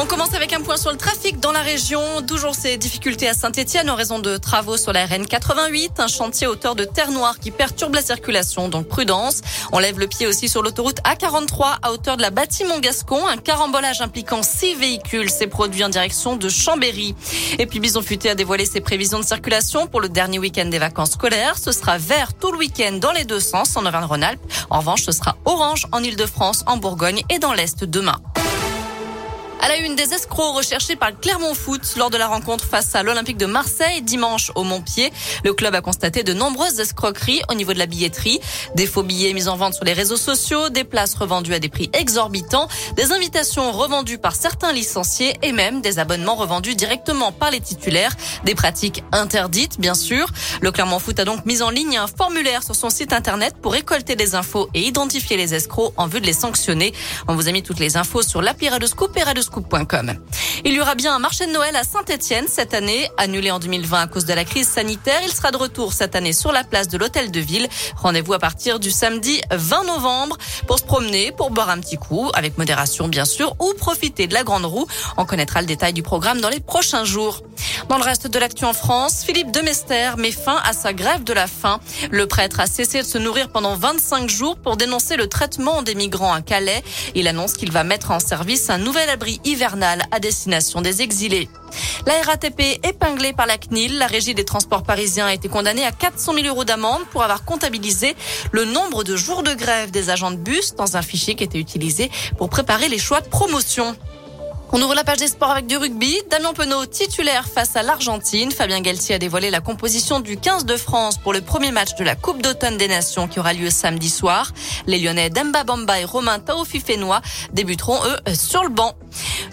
On commence avec un point sur le trafic dans la région. Toujours ces difficultés à Saint-Etienne en raison de travaux sur la RN 88, un chantier hauteur de terre noire qui perturbe la circulation, donc prudence. On lève le pied aussi sur l'autoroute A43 à hauteur de la bâtiment Gascon. Un carambolage impliquant six véhicules s'est produit en direction de Chambéry. Et puis Bison Futé a dévoilé ses prévisions de circulation pour le dernier week-end des vacances scolaires. Ce sera vert tout le week-end dans les deux sens en Auvergne-Rhône-Alpes. En revanche, ce sera orange en Ile-de-France, en Bourgogne et dans l'Est demain. À la une des escrocs recherchés par Clermont Foot lors de la rencontre face à l'Olympique de Marseille dimanche au Montpied. Le club a constaté de nombreuses escroqueries au niveau de la billetterie. Des faux billets mis en vente sur les réseaux sociaux, des places revendues à des prix exorbitants, des invitations revendues par certains licenciés et même des abonnements revendus directement par les titulaires. Des pratiques interdites, bien sûr. Le Clermont Foot a donc mis en ligne un formulaire sur son site internet pour récolter des infos et identifier les escrocs en vue de les sanctionner. On vous a mis toutes les infos sur l'appli Radoscoop et il y aura bien un marché de Noël à Saint-Etienne cette année, annulé en 2020 à cause de la crise sanitaire. Il sera de retour cette année sur la place de l'Hôtel de Ville. Rendez-vous à partir du samedi 20 novembre pour se promener, pour boire un petit coup, avec modération bien sûr, ou profiter de la grande roue. On connaîtra le détail du programme dans les prochains jours. Dans le reste de l'actu en France, Philippe Demester met fin à sa grève de la faim. Le prêtre a cessé de se nourrir pendant 25 jours pour dénoncer le traitement des migrants à Calais. Il annonce qu'il va mettre en service un nouvel abri hivernal à destination des exilés. La RATP épinglée par la CNIL, la régie des transports parisiens a été condamnée à 400 000 euros d'amende pour avoir comptabilisé le nombre de jours de grève des agents de bus dans un fichier qui était utilisé pour préparer les choix de promotion. On ouvre la page des sports avec du rugby. Damien Penaud, titulaire face à l'Argentine. Fabien Galtier a dévoilé la composition du 15 de France pour le premier match de la Coupe d'automne des Nations qui aura lieu samedi soir. Les Lyonnais Demba Bamba et Romain Taofi-Fénois débuteront, eux, sur le banc.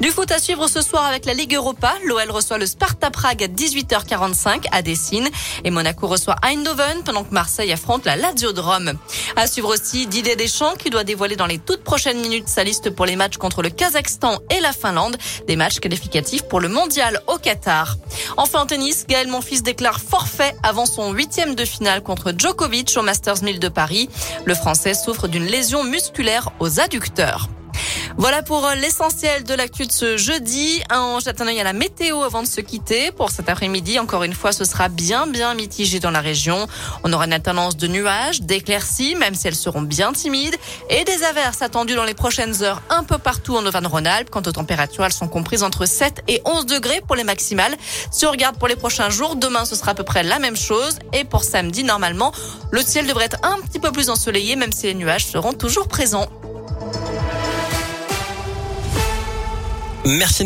Du foot à suivre ce soir avec la Ligue Europa. L'OL reçoit le Sparta Prague à 18h45 à Dessine. Et Monaco reçoit Eindhoven pendant que Marseille affronte la Lazio de Rome. À suivre aussi Didier Deschamps qui doit dévoiler dans les toutes prochaines minutes sa liste pour les matchs contre le Kazakhstan et la Finlande. Des matchs qualificatifs pour le mondial au Qatar. Enfin en tennis, Gaël Monfils déclare forfait avant son huitième de finale contre Djokovic au Masters 1000 de Paris. Le Français souffre d'une lésion musculaire aux adducteurs. Voilà pour euh, l'essentiel de l'actu de ce jeudi. On jette un œil à la météo avant de se quitter. Pour cet après-midi, encore une fois, ce sera bien, bien mitigé dans la région. On aura une alternance de nuages, d'éclaircies, même si elles seront bien timides, et des averses attendues dans les prochaines heures un peu partout en Auvergne-Rhône-Alpes. Quant aux températures, elles sont comprises entre 7 et 11 degrés pour les maximales. Si on regarde pour les prochains jours, demain, ce sera à peu près la même chose. Et pour samedi, normalement, le ciel devrait être un petit peu plus ensoleillé, même si les nuages seront toujours présents. Merci.